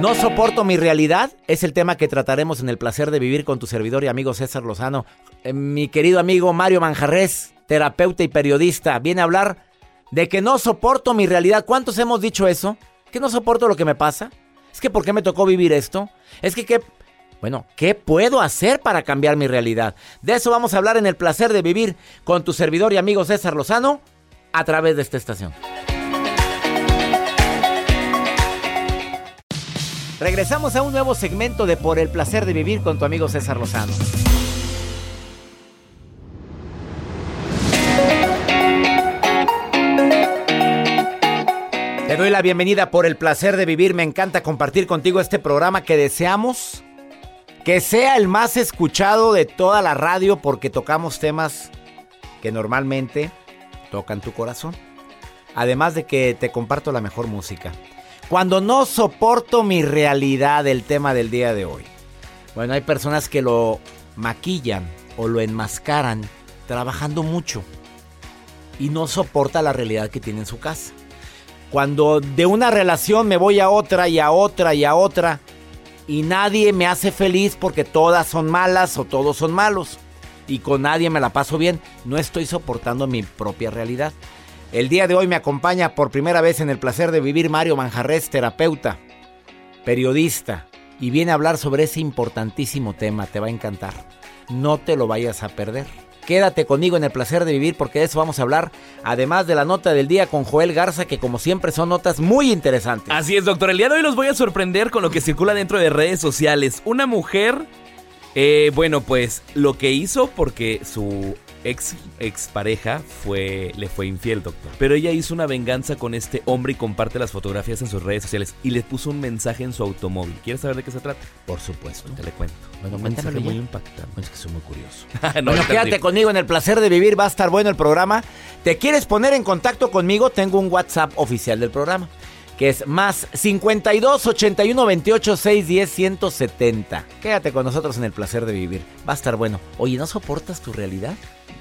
No soporto mi realidad es el tema que trataremos en el placer de vivir con tu servidor y amigo César Lozano. Eh, mi querido amigo Mario Manjarres, terapeuta y periodista, viene a hablar de que no soporto mi realidad. ¿Cuántos hemos dicho eso? ¿Que no soporto lo que me pasa? ¿Es que por qué me tocó vivir esto? ¿Es que qué... Bueno, ¿qué puedo hacer para cambiar mi realidad? De eso vamos a hablar en el placer de vivir con tu servidor y amigo César Lozano a través de esta estación. Regresamos a un nuevo segmento de Por el placer de vivir con tu amigo César Lozano. Te doy la bienvenida por el placer de vivir. Me encanta compartir contigo este programa que deseamos que sea el más escuchado de toda la radio porque tocamos temas que normalmente tocan tu corazón. Además de que te comparto la mejor música. Cuando no soporto mi realidad, el tema del día de hoy. Bueno, hay personas que lo maquillan o lo enmascaran trabajando mucho y no soporta la realidad que tiene en su casa. Cuando de una relación me voy a otra y a otra y a otra y nadie me hace feliz porque todas son malas o todos son malos y con nadie me la paso bien, no estoy soportando mi propia realidad. El día de hoy me acompaña por primera vez en el placer de vivir Mario Manjarres, terapeuta, periodista, y viene a hablar sobre ese importantísimo tema, te va a encantar. No te lo vayas a perder. Quédate conmigo en el placer de vivir porque de eso vamos a hablar, además de la nota del día con Joel Garza, que como siempre son notas muy interesantes. Así es, doctor. El día de hoy los voy a sorprender con lo que circula dentro de redes sociales. Una mujer, eh, bueno, pues lo que hizo porque su ex, ex pareja fue, le fue infiel, doctor. Pero ella hizo una venganza con este hombre y comparte las fotografías en sus redes sociales y le puso un mensaje en su automóvil. ¿Quieres saber de qué se trata? Por supuesto. Te le cuento. Bueno, un mensaje muy impactante. Es que soy muy curioso. No, bueno, quédate conmigo en el placer de vivir, va a estar bueno el programa. ¿Te quieres poner en contacto conmigo? Tengo un WhatsApp oficial del programa, que es más 52 81 28 610 170. Quédate con nosotros en el placer de vivir, va a estar bueno. Oye, ¿no soportas tu realidad?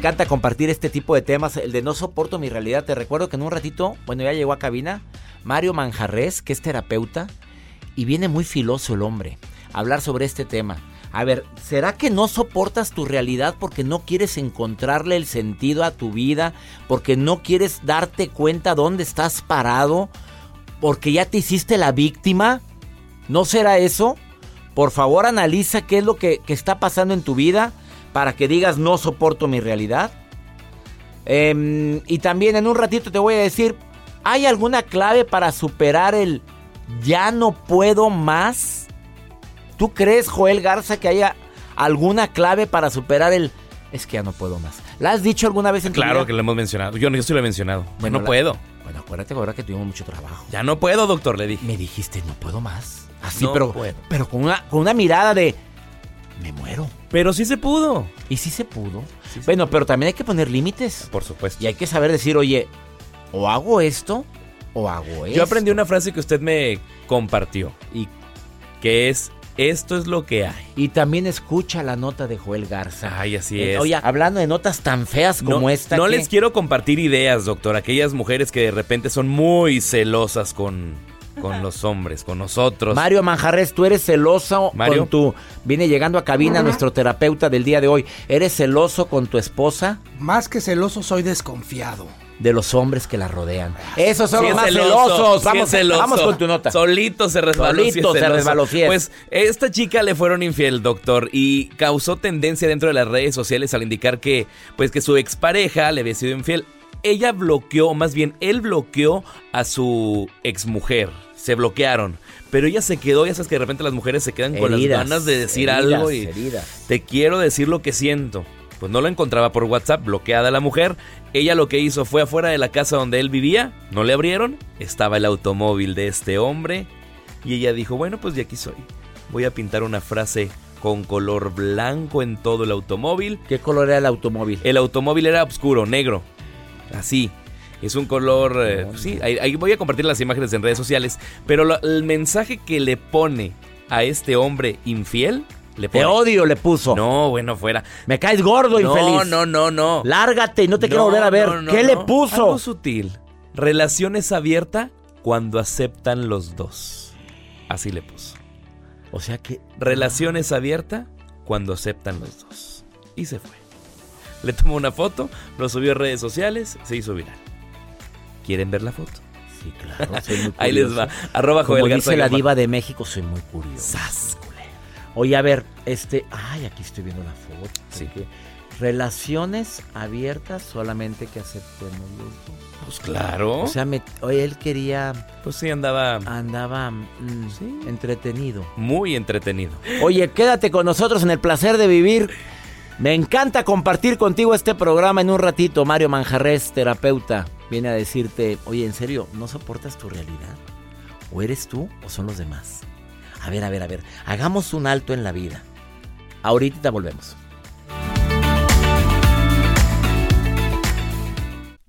Encanta compartir este tipo de temas, el de no soporto mi realidad. Te recuerdo que en un ratito, bueno, ya llegó a cabina Mario Manjarres, que es terapeuta, y viene muy filoso el hombre a hablar sobre este tema. A ver, ¿será que no soportas tu realidad porque no quieres encontrarle el sentido a tu vida? ¿Porque no quieres darte cuenta dónde estás parado? ¿Porque ya te hiciste la víctima? ¿No será eso? Por favor, analiza qué es lo que, que está pasando en tu vida para que digas no soporto mi realidad. Em, y también en un ratito te voy a decir, ¿hay alguna clave para superar el ya no puedo más? ¿Tú crees, Joel Garza, que haya alguna clave para superar el es que ya no puedo más? ¿La has dicho alguna vez en tu Claro que lo hemos mencionado. Yo, yo sí lo he mencionado. Bueno, no la- puedo. Bueno, acuérdate ahora que tuvimos mucho trabajo. Ya no puedo, doctor, le dije. Me dijiste, no puedo más. Así, No pero, puedo. pero con, una, con una mirada de, me muero. Pero sí se pudo. Y sí se pudo. Sí se bueno, pero también hay que poner límites. Por supuesto. Y hay que saber decir, oye, o hago esto o hago esto. Yo aprendí una frase que usted me compartió. Y que es, esto es lo que hay. Y también escucha la nota de Joel Garza. Ay, así Eh, es. Oye, hablando de notas tan feas como no, esta. No les quiero compartir ideas, doctor. Aquellas mujeres que de repente son muy celosas con, con los hombres, con nosotros. Mario Manjarres, tú eres celoso Mario. con tu... Viene llegando a cabina nuestro terapeuta del día de hoy. ¿Eres celoso con tu esposa? Más que celoso, soy desconfiado. De los hombres que la rodean. Esos son Sí los es más celoso, celosos. sí Vamos, celoso. vamos con tu nota. Solito se resbaló. Solito se resbaló, es. Pues esta chica le fueron infiel, doctor, y causó tendencia dentro de las redes sociales al indicar que, pues, que su expareja le había sido infiel. Ella bloqueó, o más bien, él bloqueó a su exmujer. Se bloquearon. Pero ella se quedó, ya sabes que de repente las mujeres se quedan con las ganas de decir heridas, algo y heridas. te quiero decir lo que siento. Pues no lo encontraba por WhatsApp, bloqueada la mujer. Ella lo que hizo fue afuera de la casa donde él vivía, no le abrieron, estaba el automóvil de este hombre y ella dijo, bueno, pues de aquí soy. Voy a pintar una frase con color blanco en todo el automóvil. ¿Qué color era el automóvil? El automóvil era oscuro, negro, así. Es un color, eh, sí, ahí, ahí voy a compartir las imágenes en redes sociales, pero lo- el mensaje que le pone a este hombre infiel, le Te pone... odio, le puso. No, bueno, fuera. Me caes gordo, No, infeliz. no, no, no. Lárgate y no te quiero No, volver a ver. no, no, ¿Qué no. le puso? Algo sutil. Relaciones abierta cuando aceptan los dos. Así le puso. O sea que. Relaciones abierta cuando aceptan los dos. Y se fue. Le tomó una foto, lo subió a redes sociales, se hizo viral. ¿Quieren ver la foto? Sí, claro. soy muy Ahí les va. Arroba Como Joel dice Garza la diva de México, soy muy curioso. Sas, culero. Oye, a ver, este. Ay, aquí estoy viendo la foto. Sí. porque Relaciones abiertas solamente que aceptemos los dos. Pues claro. O sea, me- oye, él quería. pues sí, andaba Andaba mm, Sí. entretenido. muy entretenido. Oye, quédate con nosotros en el placer de vivir. Me encanta compartir contigo este programa en un ratito. Mario Manjarres, terapeuta, viene a decirte, oye, en serio, ¿no soportas tu realidad? ¿O eres tú o son los demás? A ver, a ver, a ver, hagamos un alto en la vida. Ahorita volvemos.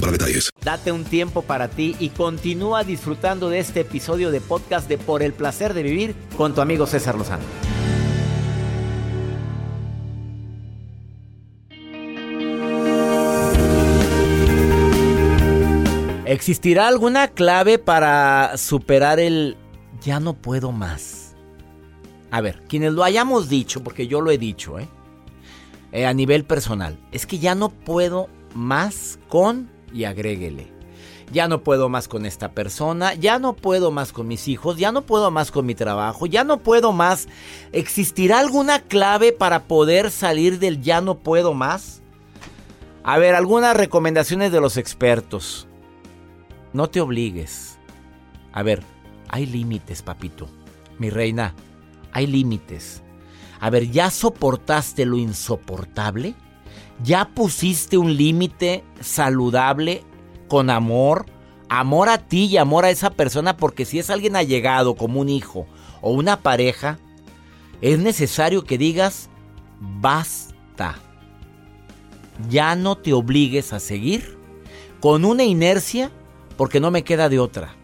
para detalles. Date un tiempo para ti y continúa disfrutando de este episodio de podcast de Por el placer de vivir con tu amigo César Lozano. ¿Existirá alguna clave para superar el ya no puedo más? A ver, quienes lo hayamos dicho, porque yo lo he dicho, ¿eh? Eh, a nivel personal, es que ya no puedo más con y agréguele. Ya no puedo más con esta persona, ya no puedo más con mis hijos, ya no puedo más con mi trabajo, ya no puedo más. ¿Existirá alguna clave para poder salir del ya no puedo más? A ver, algunas recomendaciones de los expertos. No te obligues. A ver, hay límites, papito. Mi reina, hay límites. A ver, ¿ya soportaste lo insoportable? ¿Ya pusiste un límite saludable con amor? Amor a ti y amor a esa persona porque si es alguien allegado como un hijo o una pareja, es necesario que digas, basta. Ya no te obligues a seguir con una inercia porque no me queda de otra.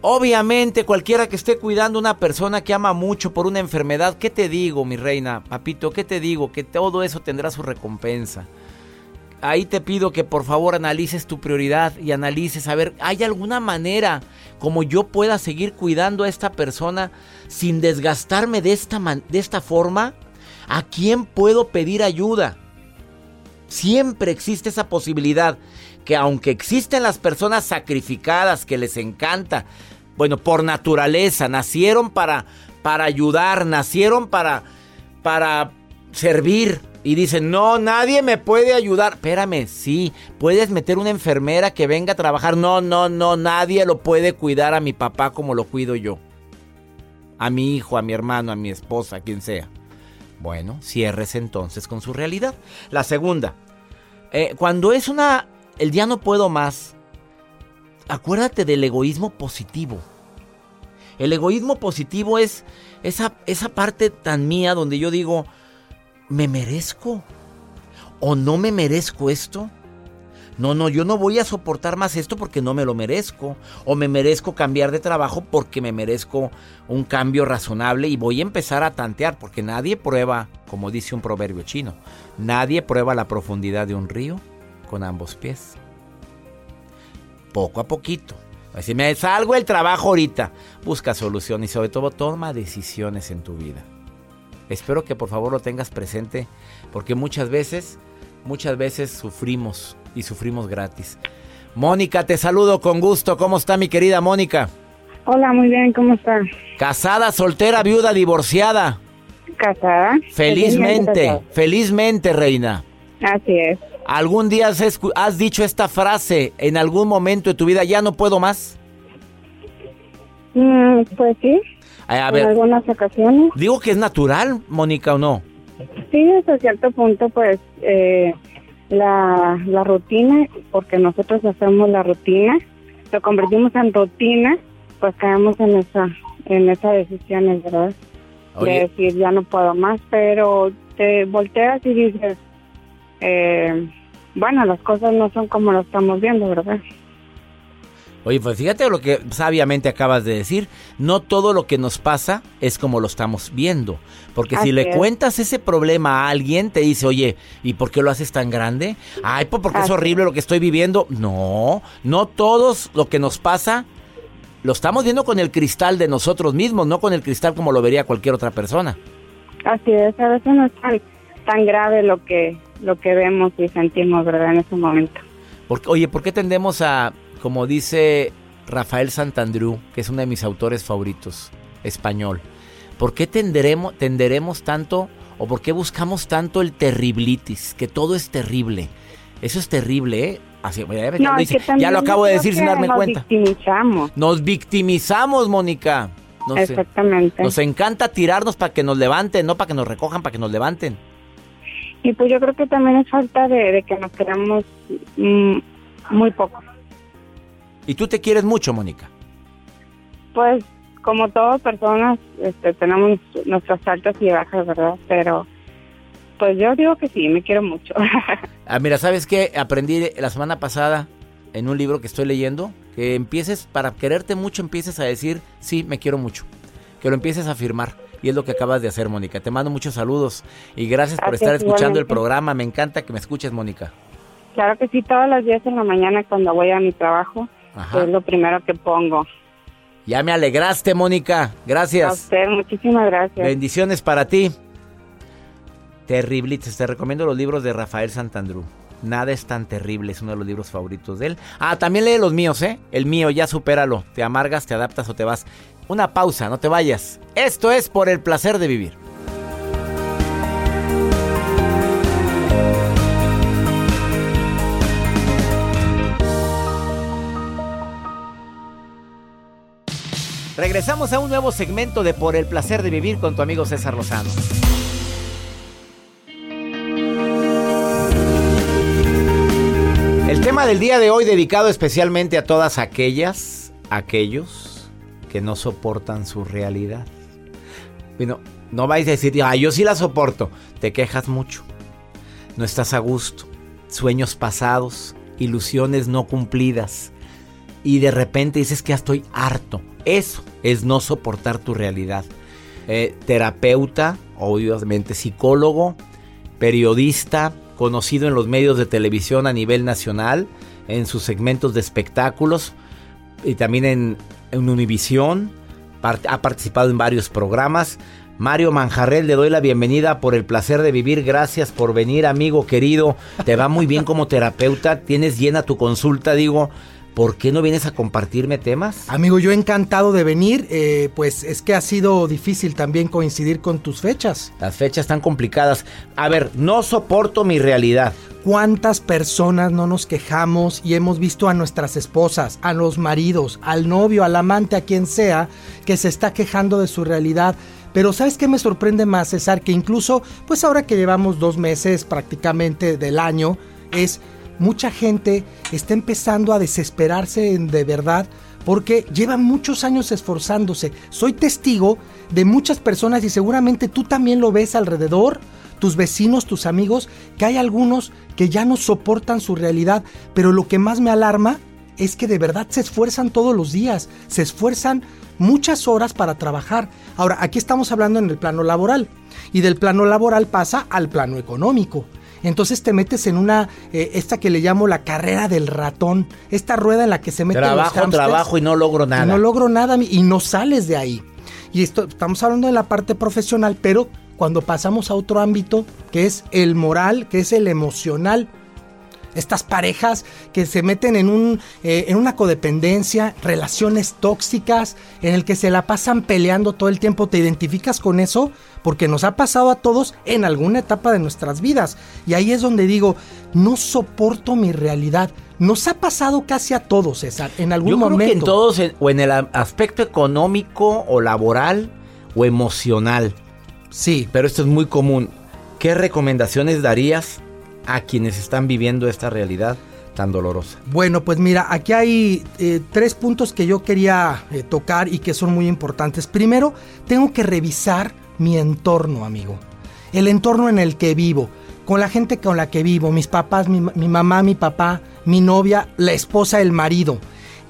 Obviamente, cualquiera que esté cuidando a una persona que ama mucho por una enfermedad, ¿qué te digo, mi reina, papito? ¿Qué te digo? Que todo eso tendrá su recompensa. Ahí te pido que por favor analices tu prioridad y analices, a ver, ¿hay alguna manera como yo pueda seguir cuidando a esta persona sin desgastarme de esta, de esta forma? ¿A quién puedo pedir ayuda? Siempre existe esa posibilidad que aunque existen las personas sacrificadas que les encanta, bueno, por naturaleza, nacieron para, para ayudar, nacieron para, para servir. Y dicen, no, nadie me puede ayudar. Espérame, sí, puedes meter una enfermera que venga a trabajar. No, no, no, nadie lo puede cuidar a mi papá como lo cuido yo. A mi hijo, a mi hermano, a mi esposa, a quien sea. Bueno, cierres entonces con su realidad. La segunda, eh, cuando es una el día no puedo más, acuérdate del egoísmo positivo. El egoísmo positivo es esa, esa parte tan mía donde yo digo, ¿me merezco? ¿O no me merezco esto? No, no, yo no voy a soportar más esto porque no me lo merezco. O me merezco cambiar de trabajo porque me merezco un cambio razonable y voy a empezar a tantear porque nadie prueba, como dice un proverbio chino, nadie prueba la profundidad de un río con ambos pies. Poco a poquito. Si me salgo el trabajo ahorita, busca solución y sobre todo toma decisiones en tu vida. Espero que por favor lo tengas presente porque muchas veces, muchas veces sufrimos y sufrimos gratis. Mónica, te saludo con gusto. ¿Cómo está mi querida Mónica? Hola, muy bien, ¿cómo está? Casada, soltera, viuda, divorciada. Casada. Felizmente, felizmente, reina. Así es. ¿Algún día has, dicho esta frase en algún momento de tu vida, ya no puedo más? Mm, pues sí. en algunas ocasiones. Digo que es natural, Mónica, ¿o no? Sí, hasta cierto punto, pues eh, la, la rutina, porque nosotros hacemos la rutina, lo convertimos en rutina, pues caemos en esa, en esa decisión, ¿verdad? De decir, ya no puedo más, pero te volteas y dices, eh, bueno, las cosas no son como lo estamos viendo, ¿verdad? Oye, pues fíjate lo que sabiamente acabas de decir. No todo lo que nos pasa es como lo estamos viendo. Porque si le cuentas ese problema a alguien, te dice, oye, ¿y por qué lo haces tan grande? Ay, pues porque es horrible lo que estoy viviendo. No, no todos lo que nos pasa lo estamos viendo con el cristal de nosotros mismos, no con el cristal como lo vería cualquier otra persona. Así es, a veces no es tan grave lo que lo que vemos y sentimos, ¿verdad? En ese momento. Porque, oye, ¿por qué tendemos a, como dice Rafael Santandrú, que es uno de mis autores favoritos, español, ¿por qué tenderemos, tenderemos tanto o por qué buscamos tanto el terriblitis, que todo es terrible? Eso es terrible, ¿eh? Así, ya, lo acabo de decir sin darme cuenta. Nos victimizamos. Nos victimizamos, Mónica. Exactamente. Nos encanta tirarnos para que nos levanten, no para que nos recojan, para que nos levanten. Y pues yo creo que también es falta de, que nos queramos mm, muy poco. ¿Y tú te quieres mucho, Mónica? Pues como todas personas este, tenemos nuestras altas y bajas, ¿verdad? Pero pues yo digo que sí, me quiero mucho. ah, mira, ¿sabes qué? Aprendí la semana pasada en un libro que estoy leyendo que empieces, para quererte mucho, empieces a decir, sí, me quiero mucho. Que lo empieces a afirmar. Y es lo que acabas de hacer, Mónica. Te mando muchos saludos y gracias por estar escuchando el programa. Me encanta que me escuches, Mónica. Claro que sí, todos los días en la mañana cuando voy a mi trabajo, es lo primero que pongo. Ya me alegraste, Mónica. Gracias. A usted, muchísimas gracias. Bendiciones para ti. Terriblites. Te recomiendo los libros de Rafael Santandrú. Nada es tan terrible, es uno de los libros favoritos de él. Ah, también lee los míos, ¿eh? El mío, ya supéralo. Te amargas, te adaptas o te vas. Una pausa, no te vayas. Esto es por el placer de vivir. Regresamos a un nuevo segmento de Por el placer de vivir con tu amigo César Lozano. programa del día de hoy dedicado especialmente a todas aquellas, aquellos que no soportan su realidad. Bueno, no vais a decir, ah, yo sí la soporto. Te quejas mucho. No estás a gusto. Sueños pasados, ilusiones no cumplidas. Y de repente dices que ya estoy harto. Eso es no soportar tu realidad. Eh, terapeuta, obviamente psicólogo, periodista, conocido en los medios de televisión a nivel nacional, en sus segmentos de espectáculos y también en, en Univisión. Ha participado en varios programas. Mario Manjarrel, le doy la bienvenida por el placer de vivir. Gracias por venir, amigo querido. Te va muy bien como terapeuta. Tienes llena tu consulta, digo. ¿Por qué no vienes a compartirme temas? Amigo, yo encantado de venir, eh, pues es que ha sido difícil también coincidir con tus fechas. Las fechas están complicadas. A ver, no soporto mi realidad. ¿Cuántas personas no nos quejamos y hemos visto a nuestras esposas, a los maridos, al novio, al amante, a quien sea, que se está quejando de su realidad? Pero ¿sabes qué me sorprende más, César? Que incluso, pues ahora que llevamos dos meses prácticamente del año, es mucha gente está empezando a desesperarse de verdad porque llevan muchos años esforzándose. Soy testigo de muchas personas y seguramente tú también lo ves alrededor, tus vecinos, tus amigos, que hay algunos que ya no soportan su realidad, pero lo que más me alarma es que de verdad se esfuerzan todos los días, se esfuerzan muchas horas para trabajar. Ahora, aquí estamos hablando en el plano laboral y del plano laboral pasa al plano económico. Entonces te metes en una, eh, esta que le llamo la carrera del ratón, esta rueda en la que se mete Trabajo, trabajo y no logro nada. no logro nada y no sales de ahí. Y esto, estamos hablando de la parte profesional, pero cuando pasamos a otro ámbito, que es el moral, que es el emocional, estas parejas que se meten en, un, eh, en una codependencia, relaciones tóxicas, en el que se la pasan peleando todo el tiempo. ¿Te identificas con eso? Porque nos ha pasado a todos en alguna etapa de nuestras vidas. Y ahí es donde digo, no soporto mi realidad. Nos ha pasado casi a todos, César, en algún Yo momento. Que en todos, o en el aspecto económico o laboral o emocional. Sí. Pero esto es muy común. ¿Qué recomendaciones darías a quienes están viviendo esta realidad tan dolorosa? Bueno, pues mira, aquí hay eh, tres puntos que yo quería eh, tocar y que son muy importantes. Primero, tengo que revisar mi entorno, amigo. El entorno en el que vivo, con la gente con la que vivo, mis papás, mi, mi mamá, mi papá, mi novia, la esposa, el marido.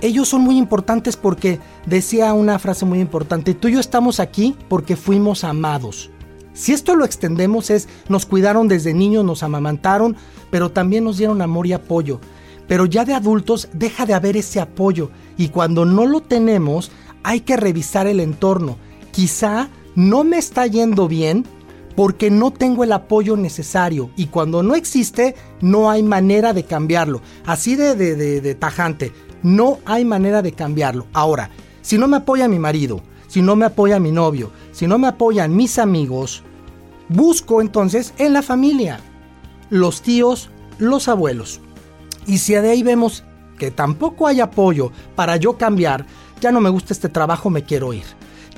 Ellos son muy importantes porque decía una frase muy importante, tú y yo estamos aquí porque fuimos amados. Si esto lo extendemos es, nos cuidaron desde niños, nos amamantaron, pero también nos dieron amor y apoyo. Pero ya de adultos deja de haber ese apoyo y cuando no lo tenemos hay que revisar el entorno. Quizá no me está yendo bien porque no tengo el apoyo necesario y cuando no existe no hay manera de cambiarlo. Así de, de, tajante, no hay manera de cambiarlo. Ahora, si no me apoya mi marido, si no me apoya mi novio, si no me apoyan mis amigos, busco entonces en la familia, los tíos, los abuelos. Y si de ahí vemos que tampoco hay apoyo para yo cambiar, ya no me gusta este trabajo, me quiero ir.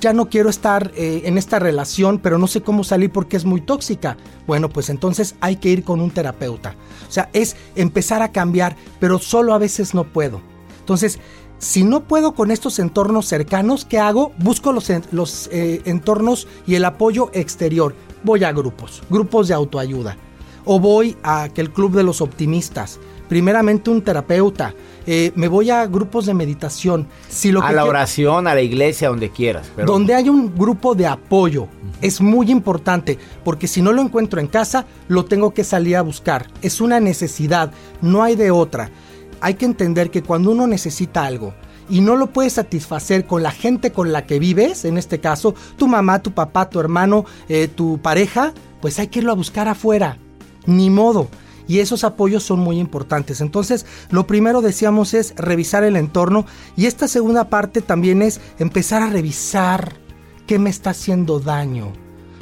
Ya no quiero estar eh, en esta relación, pero no sé cómo salir porque es muy tóxica. Bueno, pues entonces hay que ir con un terapeuta. O sea, es empezar a cambiar, pero solo a veces no puedo. Entonces, si no puedo con estos entornos cercanos, ¿qué hago? Busco los, eh, entornos y el apoyo exterior. Voy a grupos, grupos de autoayuda. O voy a aquel club de los optimistas. Primeramente un terapeuta. Eh, me voy a grupos de meditación. Si lo a la oración, a la iglesia, donde quieras. Pero... Donde hay un grupo de apoyo. Uh -huh. Es muy importante porque si no lo encuentro en casa, lo tengo que salir a buscar. Es una necesidad, no hay de otra hay que entender que cuando uno necesita algo y no lo puedes satisfacer con la gente con la que vives, en este caso tu mamá, tu papá, tu hermano, eh, tu pareja, pues hay que irlo a buscar afuera. Ni modo. Y esos apoyos son muy importantes. Entonces, lo primero decíamos es revisar el entorno y esta segunda parte también es empezar a revisar qué me está haciendo daño.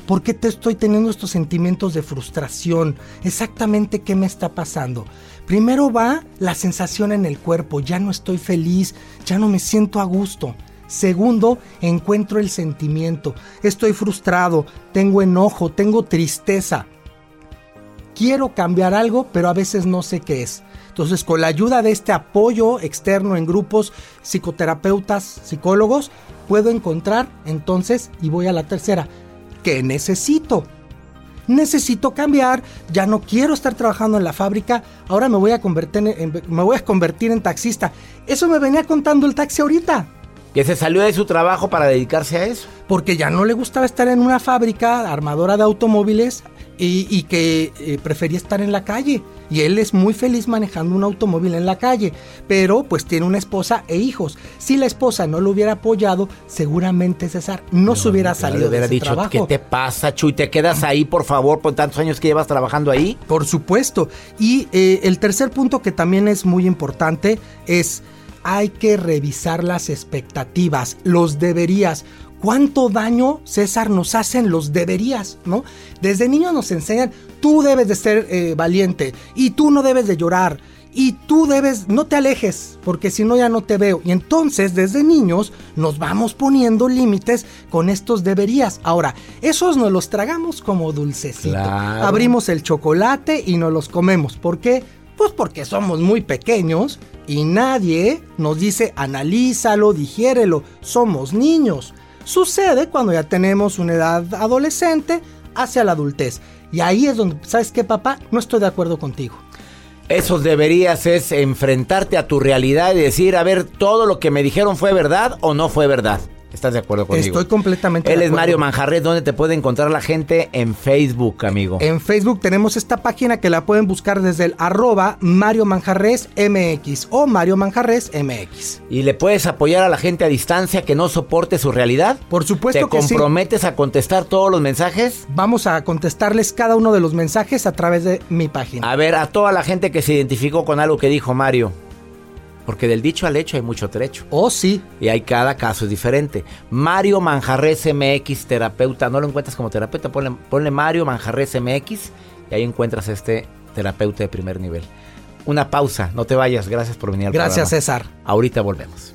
¿Por qué te estoy teniendo estos sentimientos de frustración? Exactamente qué me está pasando. Primero va la sensación en el cuerpo, ya no estoy feliz, ya no me siento a gusto. Segundo, encuentro el sentimiento, estoy frustrado, tengo enojo, tengo tristeza. Quiero cambiar algo, pero a veces no sé qué es. Entonces, con la ayuda de este apoyo externo en grupos, psicoterapeutas, psicólogos, puedo encontrar entonces, y voy a la tercera, ¿qué necesito? Necesito cambiar, ya no quiero estar trabajando en la fábrica, ahora me voy a convertir en, me voy a convertir en taxista. Eso me venía contando el taxi ahorita. Que se salió de su trabajo para dedicarse a eso. Porque ya no le gustaba estar en una fábrica armadora de automóviles y, que eh, prefería estar en la calle. Y él es muy feliz manejando un automóvil en la calle, pero pues tiene una esposa e hijos. Si la esposa no lo hubiera apoyado, seguramente César no, se hubiera salido hubiera de ese dicho, trabajo. ¿Qué te pasa, Chuy? ¿Te quedas ahí, por favor, por tantos años que llevas trabajando ahí? Por supuesto. Y eh, el tercer punto que también es muy importante es hay que revisar las expectativas, los deberías cuánto daño, César, nos hacen los deberías, ¿no? Desde niños nos enseñan, tú debes de ser eh, valiente y tú no debes de llorar y tú debes, no te alejes, porque si no ya no te veo. Y entonces desde niños nos vamos poniendo límites con estos deberías. Ahora, esos nos los tragamos como dulcecito. Abrimos el chocolate y nos los comemos. ¿Por qué? Pues porque somos muy pequeños y nadie nos dice analízalo, digiérelo. Somos niños. Sucede cuando ya tenemos una edad adolescente hacia la adultez. Y ahí es donde, ¿sabes qué, papá? No estoy de acuerdo contigo. Eso deberías es enfrentarte a tu realidad y decir, a ver, todo lo que me dijeron fue verdad o no fue verdad. ¿Estás de acuerdo conmigo? Estoy completamente Él de es acuerdo. Mario Manjarres. ¿Dónde te puede encontrar la gente? En Facebook, amigo. En Facebook tenemos esta página que la pueden buscar desde el arroba Mario Manjarres MX o Mario Manjarres MX. ¿Y le puedes apoyar a la gente a distancia que no soporte su realidad? Por supuesto ¿Te que sí. comprometes a contestar todos los mensajes? Vamos a contestarles cada uno de los mensajes a través de mi página. A ver, a toda la gente que se identificó con algo que dijo Mario. Porque del dicho al hecho hay mucho trecho. Oh, sí. Y hay cada caso es diferente. Mario Manjarres MX, terapeuta. No lo encuentras como terapeuta, ponle, ponle Mario Manjarres MX y ahí encuentras este terapeuta de primer nivel. Una pausa, no te vayas. Gracias por venir al Gracias, programa. César. Ahorita volvemos.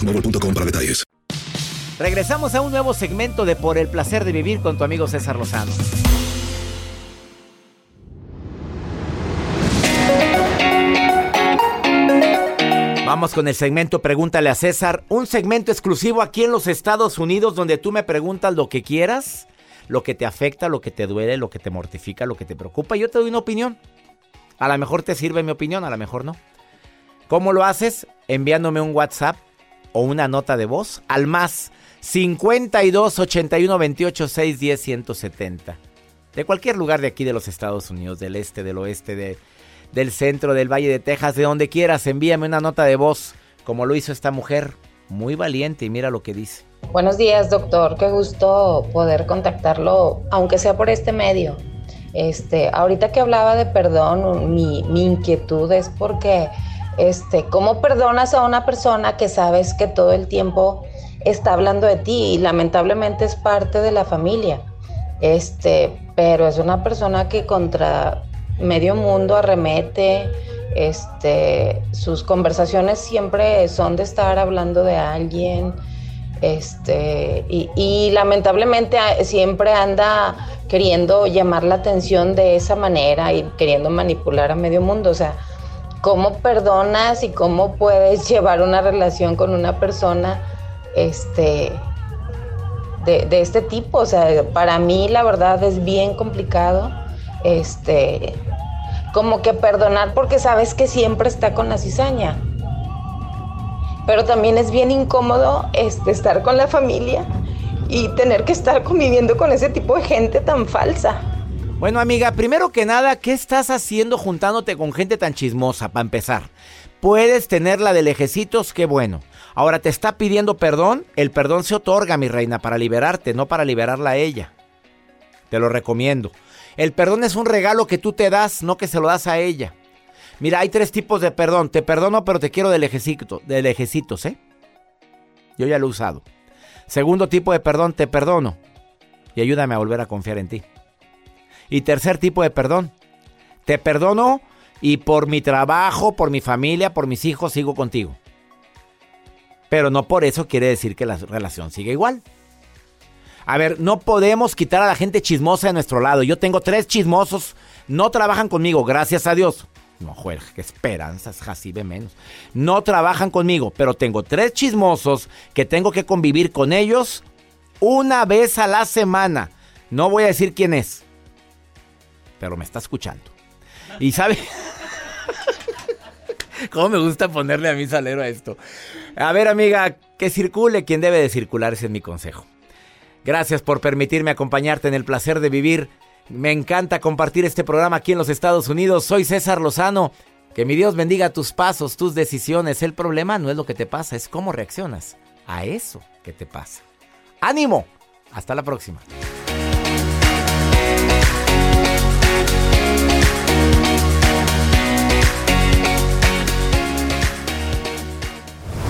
boostmobile.com para detalles. Regresamos a un nuevo segmento de Por el placer de vivir con tu amigo César Lozano. Vamos con el segmento Pregúntale a César, un segmento exclusivo aquí en los Estados Unidos donde tú me preguntas lo que quieras, lo que te afecta, lo que te duele, lo que te mortifica, lo que te preocupa. Yo te doy una opinión. A lo mejor te sirve mi opinión, a lo mejor no. ¿Cómo lo haces? Enviándome un WhatsApp o una nota de voz al más 52 81 28 6 10 170. De cualquier lugar de aquí de los Estados Unidos, del este, del oeste, de, del centro, del Valle de Texas, de donde quieras, envíame una nota de voz, como lo hizo esta mujer, muy valiente, y mira lo que dice. Buenos días, doctor. Qué gusto poder contactarlo, aunque sea por este medio. Este, ahorita que hablaba de perdón, mi, mi inquietud es porque, este, ¿cómo perdonas a una persona que sabes que todo el tiempo está hablando de ti y lamentablemente es parte de la familia? Este, pero es una persona que contra medio mundo arremete, este, sus conversaciones siempre son de estar hablando de alguien, este, y, y lamentablemente siempre anda queriendo llamar la atención de esa manera y queriendo manipular a medio mundo. O sea, cómo perdonas y cómo puedes llevar una relación con una persona este, de, de, este tipo. O sea, para mí la verdad es bien complicado. Este, como que perdonar porque sabes que siempre está con la cizaña. Pero también es bien incómodo este, estar con la familia y tener que estar conviviendo con ese tipo de gente tan falsa. Bueno, amiga, primero que nada, ¿qué estás haciendo juntándote con gente tan chismosa, para empezar? Puedes tener la de lejecitos, qué bueno. Ahora te está pidiendo perdón, el perdón se otorga, mi reina, para liberarte, no para liberarla a ella. Te lo recomiendo. El perdón es un regalo que tú te das, no que se lo das a ella. Mira, hay tres tipos de perdón. Te perdono, pero te quiero de lejecitos, de lejecitos, ¿eh? Yo ya lo he usado. Segundo tipo de perdón, te perdono. Y ayúdame a volver a confiar en ti. Y tercer tipo de perdón, te perdono y por mi trabajo, por mi familia, por mis hijos sigo contigo. Pero no por eso quiere decir que la relación siga igual. A ver, no podemos quitar a la gente chismosa de nuestro lado. Yo tengo tres chismosos, no trabajan conmigo, gracias a Dios. No, juega, qué esperanzas, jacibe menos. No trabajan conmigo, pero tengo tres chismosos que tengo que convivir con ellos una vez a la semana. No voy a decir quién es, pero me está escuchando. Y sabe... ¿Cómo me gusta ponerle a mi salero a esto? A ver, amiga, que circule quien debe de circular, ese es mi consejo. Gracias por permitirme acompañarte en el placer de vivir. Me encanta compartir este programa aquí en los Estados Unidos. Soy César Lozano. Que mi Dios bendiga tus pasos, tus decisiones. El problema no es lo que te pasa, es cómo reaccionas a eso que te pasa. ¡Ánimo! Hasta la próxima.